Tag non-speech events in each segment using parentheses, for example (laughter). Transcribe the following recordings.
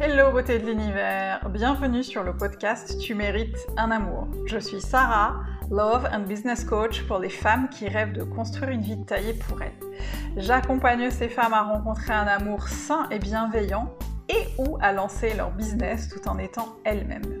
Hello beauté de l'univers, bienvenue sur le podcast Tu mérites un amour. Je suis Sarah, Love and Business Coach pour les femmes qui rêvent de construire une vie taillée pour elles. J'accompagne ces femmes à rencontrer un amour sain et bienveillant et ou à lancer leur business tout en étant elles-mêmes.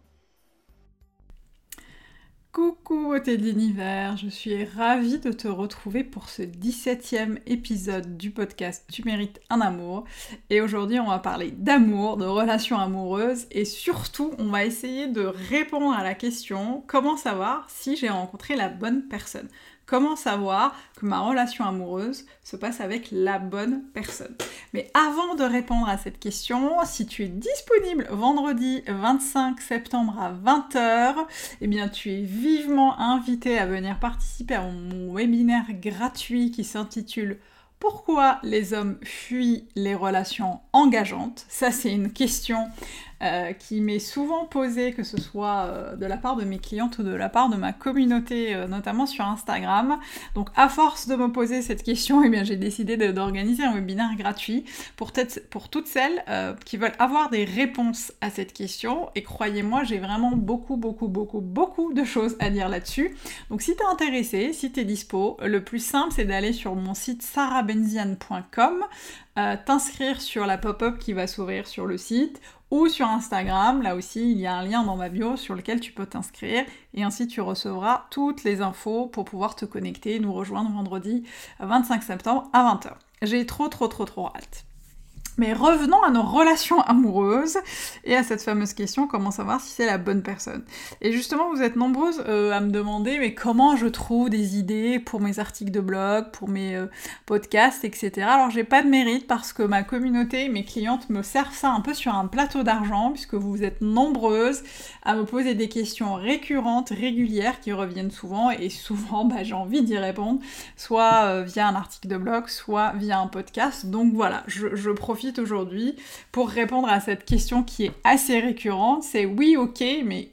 Coucou beauté de l'univers, je suis ravie de te retrouver pour ce 17e épisode du podcast Tu mérites un amour. Et aujourd'hui on va parler d'amour, de relations amoureuses et surtout on va essayer de répondre à la question comment savoir si j'ai rencontré la bonne personne? Comment savoir que ma relation amoureuse se passe avec la bonne personne. Mais avant de répondre à cette question, si tu es disponible vendredi 25 septembre à 20h, eh bien tu es vivement invité à venir participer à mon webinaire gratuit qui s'intitule pourquoi les hommes fuient les relations engageantes? Ça, c'est une question euh, qui m'est souvent posée, que ce soit euh, de la part de mes clientes ou de la part de ma communauté, euh, notamment sur Instagram. Donc, à force de me poser cette question, (laughs) eh j'ai décidé d'organiser un webinaire gratuit pour, toutes celles qui veulent avoir des réponses à cette question. Et croyez-moi, j'ai vraiment beaucoup, beaucoup, beaucoup, beaucoup de choses à dire là-dessus. Donc, si t'es intéressé, si t'es dispo, le plus simple, c'est d'aller sur mon site sarahbenzian.com, t'inscrire sur la pop-up qui va s'ouvrir sur le site ou sur Instagram. Là aussi, il y a un lien dans ma bio sur lequel tu peux t'inscrire et ainsi tu recevras toutes les infos pour pouvoir te connecter, nous rejoindre vendredi 25 septembre à 20h. J'ai trop trop trop trop hâte. Mais revenons à nos relations amoureuses et à cette fameuse question comment savoir si c'est la bonne personne? Et justement, vous êtes nombreuses euh, à me demander mais comment je trouve des idées pour mes articles de blog, pour mes euh, podcasts, etc. Alors j'ai pas de mérite parce que ma communauté, mes clientes me servent ça un peu sur un plateau d'argent puisque vous êtes nombreuses à me poser des questions récurrentes, régulières qui reviennent souvent et souvent bah, j'ai envie d'y répondre, soit euh, via un article de blog, soit via un podcast. Donc voilà, je, je profite aujourd'hui pour répondre à cette question qui est assez récurrente. C'est oui, ok, mais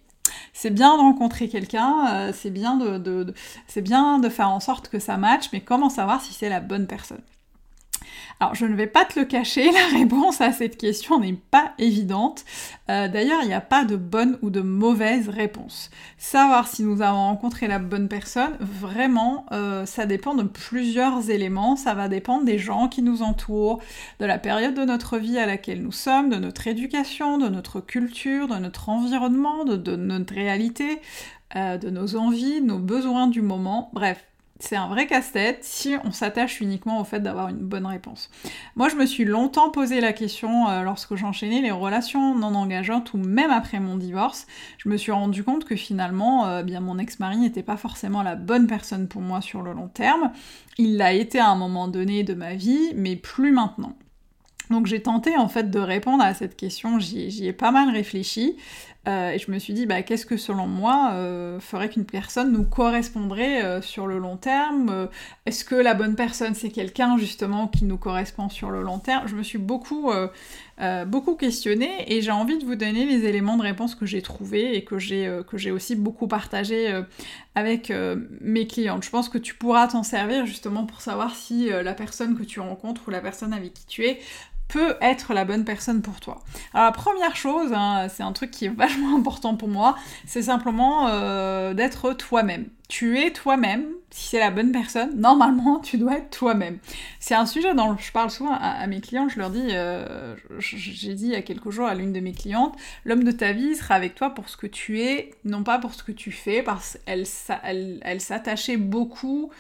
c'est bien de rencontrer quelqu'un, euh, c'est bien de, c'est bien de faire en sorte que ça matche, mais comment savoir si c'est la bonne personne? Alors je ne vais pas te le cacher, (laughs) la réponse à cette question n'est pas évidente. Euh, d'ailleurs, il n'y a pas de bonne ou de mauvaise réponse. Savoir si nous avons rencontré la bonne personne, vraiment, euh, ça dépend de plusieurs éléments. Ça va dépendre des gens qui nous entourent, de la période de notre vie à laquelle nous sommes, de notre éducation, de notre culture, de notre environnement, de, notre réalité, euh, de nos envies, nos besoins du moment. Bref, c'est un vrai casse-tête si on s'attache uniquement au fait d'avoir une bonne réponse. Moi, je me suis longtemps posé la question euh, lorsque j'enchaînais les relations non engageantes ou même après mon divorce. Je me suis rendu compte que finalement, euh, mon ex-mari n'était pas forcément la bonne personne pour moi sur le long terme. Il l'a été à un moment donné de ma vie, mais plus maintenant. Donc j'ai tenté en fait de répondre à cette question, j'y ai pas mal réfléchi, euh, et je me suis dit, bah, qu'est-ce que selon moi euh, ferait qu'une personne nous correspondrait euh, sur le long terme Est-ce que la bonne personne, c'est quelqu'un justement qui nous correspond sur le long terme? Je me suis beaucoup, beaucoup questionnée et j'ai envie de vous donner les éléments de réponse que j'ai trouvés et que j'ai aussi beaucoup partagé avec mes clientes. Je pense que tu pourras t'en servir justement pour savoir si la personne que tu rencontres ou la personne avec qui tu es peut être la bonne personne pour toi. Alors première chose, hein, c'est un truc qui est (laughs) vachement important pour moi, c'est simplement euh, d'être toi-même. Tu es toi-même, si c'est la bonne personne, normalement tu dois être toi-même. C'est un sujet dont je parle souvent à, mes clients, je leur dis, euh, j'ai dit il y a quelques jours à l'une de mes clientes, l'homme de ta vie sera avec toi pour ce que tu es, non pas pour ce que tu fais, parce qu'elle elle, s'attachait beaucoup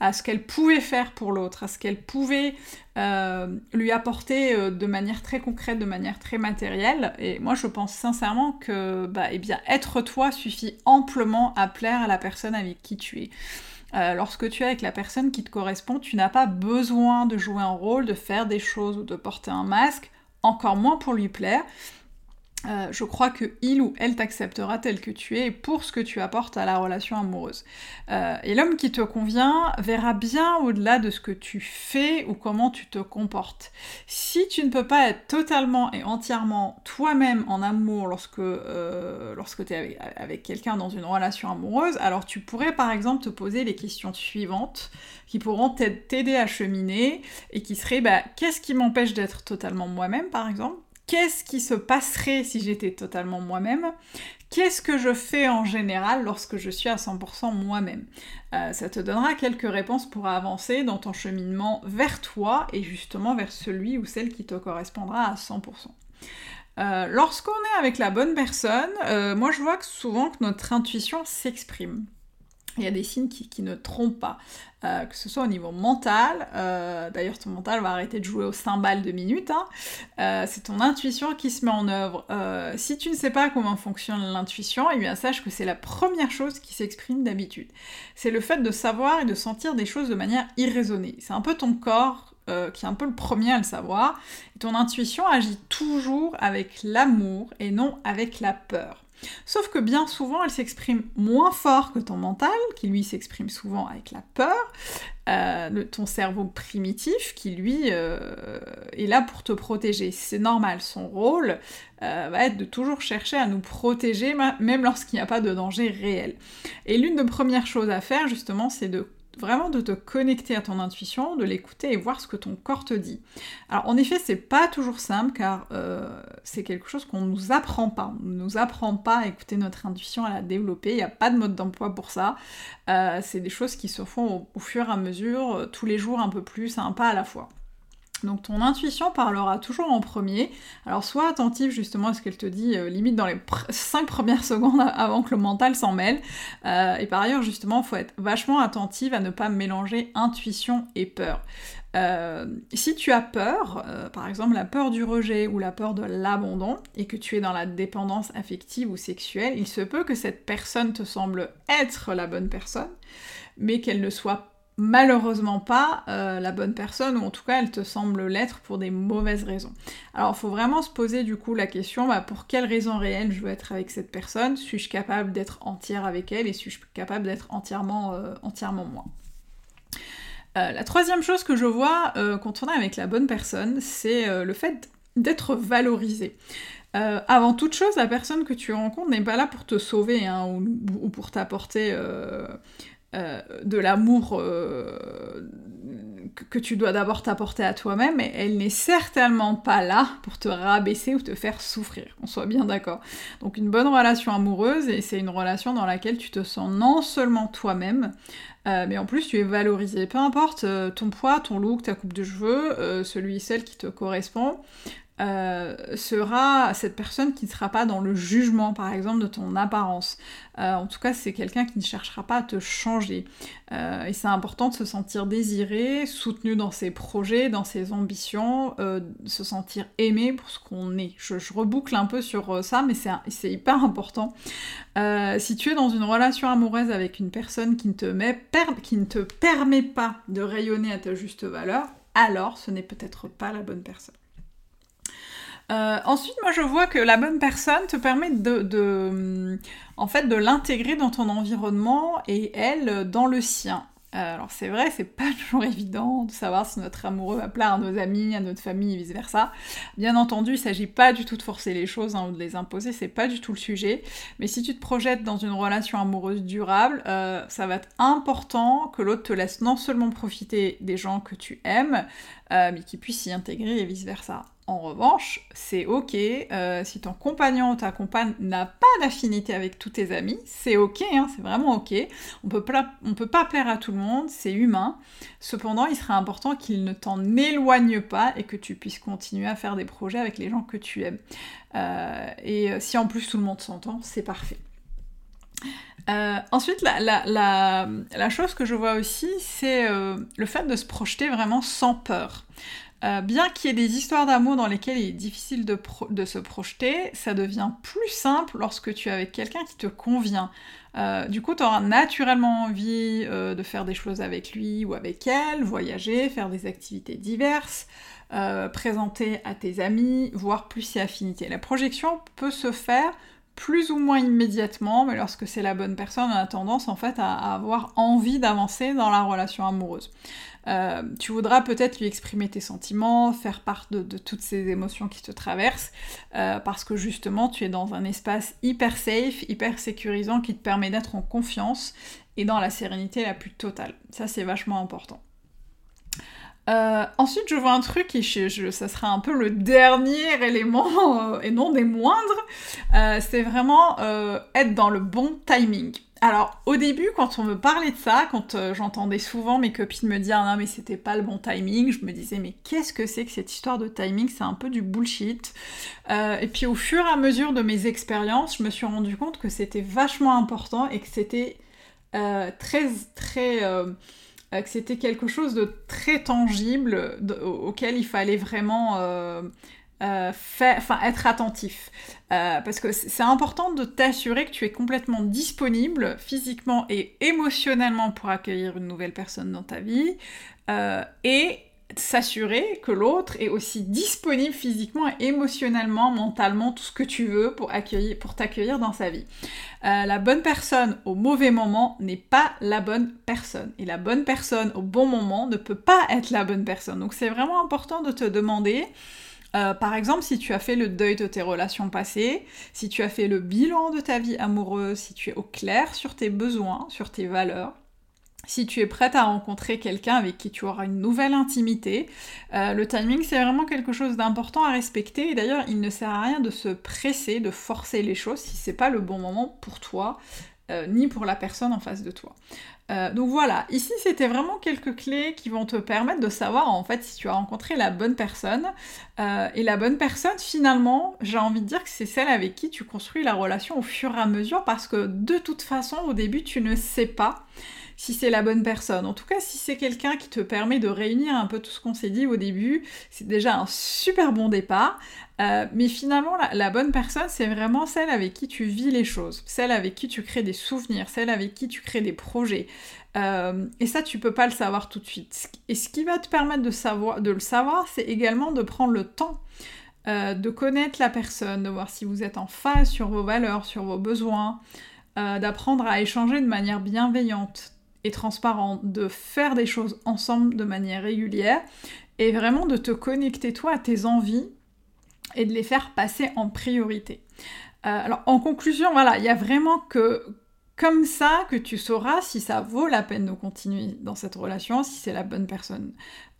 à ce qu'elle pouvait faire pour l'autre, à ce qu'elle pouvait euh, lui apporter euh, de manière très concrète, de manière très matérielle. Et moi, je pense sincèrement que, bah, eh bien, être toi suffit amplement à plaire à la personne avec qui tu es. Euh, lorsque tu es avec la personne qui te correspond, tu n'as pas besoin de jouer un rôle, de faire des choses ou de porter un masque, encore moins pour lui plaire. Euh, je crois que il ou elle t'acceptera tel que tu es pour ce que tu apportes à la relation amoureuse. Euh, et l'homme qui te convient verra bien au-delà de ce que tu fais ou comment tu te comportes. Si tu ne peux pas être totalement et entièrement toi-même en amour lorsque, euh, lorsque tu es avec, quelqu'un dans une relation amoureuse, alors tu pourrais par exemple te poser les questions suivantes qui pourront t'aider à cheminer et qui seraient bah, qu'est-ce qui m'empêche d'être totalement moi-même par exemple? Qu'est-ce qui se passerait si j'étais totalement moi-même? Qu'est-ce que je fais en général lorsque je suis à 100% moi-même? Euh, Ça te donnera quelques réponses pour avancer dans ton cheminement vers toi et justement vers celui ou celle qui te correspondra à 100%. Euh, lorsqu'on est avec la bonne personne, euh, moi je vois que souvent que notre intuition s'exprime il y a des signes qui, ne trompent pas, euh, que ce soit au niveau mental, euh, d'ailleurs ton mental va arrêter de jouer au cymbales de minutes, hein. euh, c'est ton intuition qui se met en œuvre. si tu ne sais pas comment fonctionne l'intuition, eh bien sache que c'est la première chose qui s'exprime d'habitude. C'est le fait de savoir et de sentir des choses de manière irraisonnée. C'est un peu ton corps qui est un peu le premier à le savoir. ton intuition agit toujours avec l'amour et non avec la peur. Sauf que bien souvent, elle s'exprime moins fort que ton mental, qui lui s'exprime souvent avec la peur, euh, ton cerveau primitif, qui lui euh, est là pour te protéger. C'est normal, son rôle euh, va être de toujours chercher à nous protéger, même lorsqu'il n'y a pas de danger réel. Et l'une des premières choses à faire, justement, c'est de vraiment de te connecter à ton intuition, de l'écouter et voir ce que ton corps te dit. Alors en effet, c'est pas toujours simple car euh, c'est quelque chose qu'on nous apprend pas. On nous apprend pas à écouter notre intuition, à la développer. Il n'y a pas de mode d'emploi pour ça. Euh, c'est des choses qui se font au, fur et à mesure, euh, tous les jours un peu plus, un pas à la fois. Donc ton intuition parlera toujours en premier. Alors sois attentif justement à ce qu'elle te dit, euh, limite dans les 5 (laughs) premières secondes avant que le mental s'en mêle. Euh, et par ailleurs justement, il faut être vachement attentive à ne pas mélanger intuition et peur. Euh, si tu as peur, par exemple la peur du rejet ou la peur de l'abandon, et que tu es dans la dépendance affective ou sexuelle, il se peut que cette personne te semble être la bonne personne, mais qu'elle ne soit pas malheureusement pas euh, la bonne personne, ou en tout cas elle te semble l'être pour des mauvaises raisons. Alors il faut vraiment se poser du coup la question, bah, pour quelles raisons réelles je veux être avec cette personne? Suis-je capable d'être entière avec elle et suis-je capable d'être entièrement, euh, entièrement moi? Euh, La troisième chose que je vois quand on est avec la bonne personne, c'est le fait d'être valorisé. avant toute chose, la personne que tu rencontres n'est pas là pour te sauver hein, ou, pour t'apporter euh, de l'amour euh, que tu dois d'abord t'apporter à toi-même, elle n'est certainement pas là pour te rabaisser ou te faire souffrir, on soit bien d'accord. Donc une bonne relation amoureuse, c'est une relation dans laquelle tu te sens non seulement toi-même, euh, mais en plus tu es valorisé. Peu importe ton poids, ton look, ta coupe de cheveux, celui, celle qui te correspond, euh, sera cette personne qui ne sera pas dans le jugement, par exemple, de ton apparence. Euh, en tout cas, c'est quelqu'un qui ne cherchera pas à te changer. Euh, et c'est important de se sentir désiré, soutenu dans ses projets, dans ses ambitions, se sentir aimé pour ce qu'on est. Je, reboucle un peu sur ça, mais c'est hyper important. si tu es dans une relation amoureuse avec une personne qui ne te, met, qui ne te permet pas de rayonner à ta juste valeur, alors ce n'est peut-être pas la bonne personne. Euh, ensuite, moi je vois que la bonne personne te permet de, en fait, de l'intégrer dans ton environnement et elle dans le sien. Euh, alors c'est vrai, c'est pas (laughs) toujours évident de savoir si notre amoureux va plaire à nos amis, à notre famille et vice versa. Bien entendu, il s'agit pas du tout de forcer les choses hein, ou de les imposer, c'est pas du tout le sujet. Mais si tu te projettes dans une relation amoureuse durable, euh, ça va être important que l'autre te laisse non seulement profiter des gens que tu aimes, mais qu'il puisse s'y intégrer et vice versa. En revanche, c'est ok euh, si ton compagnon ou ta compagne n'a pas d'affinité avec tous tes amis, c'est ok, hein, c'est vraiment ok. On peut, on peut pas plaire à tout le monde, c'est humain. Cependant, il serait important qu'il ne t'en éloigne pas et que tu puisses continuer à faire des projets avec les gens que tu aimes. Euh, et euh, si en plus tout le monde s'entend, c'est parfait. ensuite, la, chose que je vois aussi, c'est le fait de se projeter vraiment sans peur. Euh, bien qu'il y ait des histoires d'amour dans lesquelles il est difficile de, se projeter, ça devient plus simple lorsque tu es avec quelqu'un qui te convient. Euh, du coup, tu auras naturellement envie euh, de faire des choses avec lui ou avec elle, voyager, faire des activités diverses, présenter à tes amis, voir plus si affinité. La projection peut se faire plus ou moins immédiatement, mais lorsque c'est la bonne personne, on a tendance en fait à, avoir envie d'avancer dans la relation amoureuse. Euh, tu voudras peut-être lui exprimer tes sentiments, faire part de, toutes ces émotions qui te traversent, euh, parce que justement tu es dans un espace hyper safe, hyper sécurisant qui te permet d'être en confiance et dans la sérénité la plus totale. Ça c'est vachement important. Euh, ensuite, je vois un truc, et ça sera un peu le dernier élément, et non des moindres, c'est vraiment être dans le bon timing. Alors, au début, quand on me parlait de ça, quand j'entendais souvent mes copines me dire non mais c'était pas le bon timing, je me disais mais qu'est-ce que c'est que cette histoire de timing? C'est un peu du bullshit. et puis au fur et à mesure de mes expériences, je me suis rendu compte que c'était vachement important et que c'était très très euh, que c'était quelque chose de très tangible auquel il fallait vraiment euh, euh, être attentif. parce que c'est important de t'assurer que tu es complètement disponible physiquement et émotionnellement pour accueillir une nouvelle personne dans ta vie. et s'assurer que l'autre est aussi disponible physiquement, émotionnellement, mentalement, tout ce que tu veux pour, accueillir, pour t'accueillir dans sa vie. Euh, la bonne personne au mauvais moment n'est pas la bonne personne. Et la bonne personne au bon moment ne peut pas être la bonne personne. Donc c'est vraiment important de te demander, euh, par exemple, si tu as fait le deuil de tes relations passées, si tu as fait le bilan de ta vie amoureuse, si tu es au clair sur tes besoins, sur tes valeurs, si tu es prête à rencontrer quelqu'un avec qui tu auras une nouvelle intimité, euh, le timing c'est vraiment quelque chose d'important à respecter et d'ailleurs il ne sert à rien de se presser, de forcer les choses si c'est pas le bon moment pour toi euh, ni pour la personne en face de toi. Euh, donc voilà, ici c'était vraiment quelques clés qui vont te permettre de savoir en fait si tu as rencontré la bonne personne. et la bonne personne finalement, j'ai envie de dire que c'est celle avec qui tu construis la relation au fur et à mesure parce que de toute façon au début tu ne sais pas si c'est la bonne personne. En tout cas, si c'est quelqu'un qui te permet de réunir un peu tout ce qu'on s'est dit au début, c'est déjà un super bon départ. Euh, mais finalement, la, bonne personne, c'est vraiment celle avec qui tu vis les choses, celle avec qui tu crées des souvenirs, celle avec qui tu crées des projets. Euh, et ça, tu peux pas le savoir tout de suite. Et ce qui va te permettre de, savoir, de le savoir, c'est également de prendre le temps euh, de connaître la personne, de voir si vous êtes en phase sur vos valeurs, sur vos besoins, d'apprendre à échanger de manière bienveillante, et transparent, de faire des choses ensemble de manière régulière et vraiment de te connecter toi à tes envies et de les faire passer en priorité. Euh, alors en conclusion, voilà, il y a vraiment que comme ça que tu sauras si ça vaut la peine de continuer dans cette relation, si c'est la bonne personne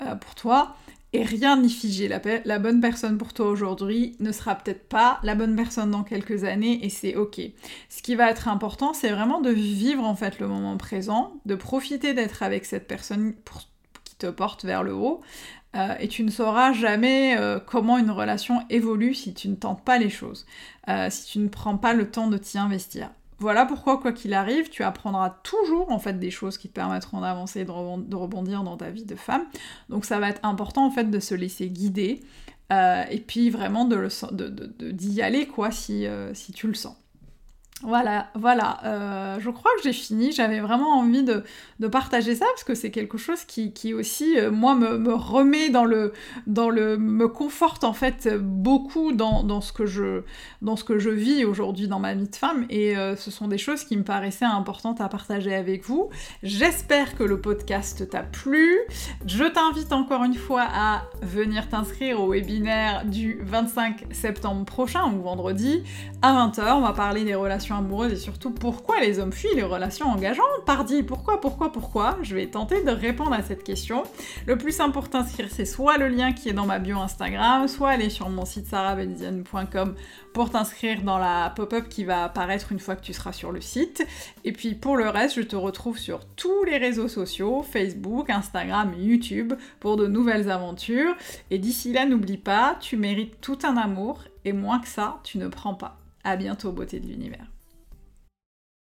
euh, pour toi et rien n'y figé. La, la, bonne personne pour toi aujourd'hui ne sera peut-être pas la bonne personne dans quelques années et c'est ok. Ce qui va être important, c'est vraiment de vivre en fait le moment présent, de profiter d'être avec cette personne qui te porte vers le haut. Euh, et tu ne sauras jamais euh, comment une relation évolue si tu ne tentes pas les choses, euh, si tu ne prends pas le temps de t'y investir. Voilà pourquoi, quoi qu'il arrive, tu apprendras toujours en fait des choses qui te permettront d'avancer et de rebondir dans ta vie de femme. Donc ça va être important en fait de se laisser guider euh, et puis vraiment d'y de, de, aller quoi si, euh, si tu le sens. Voilà, voilà. Euh, je crois que j'ai fini. J'avais vraiment envie de, partager ça parce que c'est quelque chose qui, aussi, euh, moi, me, remet dans le, dans le, me conforte en fait beaucoup dans, ce que je, dans ce que je vis aujourd'hui dans ma vie de femme. Et euh, ce sont des choses qui me paraissaient importantes à partager avec vous. J'espère que le podcast t'a plu. Je t'invite encore une fois à venir t'inscrire au webinaire du 25 septembre prochain ou vendredi à 20h. On va parler des relations amoureuse et surtout pourquoi les hommes fuient les relations engageantes Pardi, pourquoi, pourquoi, pourquoi? Je vais tenter de répondre à cette question. Le plus simple pour t'inscrire, c'est soit le lien qui est dans ma bio Instagram, soit aller sur mon site sarahbenziane.com pour t'inscrire dans la pop-up qui va apparaître une fois que tu seras sur le site. Et puis pour le reste, je te retrouve sur tous les réseaux sociaux, Facebook, Instagram, YouTube, pour de nouvelles aventures. Et d'ici là, n'oublie pas, tu mérites tout un amour, et moins que ça, tu ne prends pas. À bientôt, beauté de l'univers.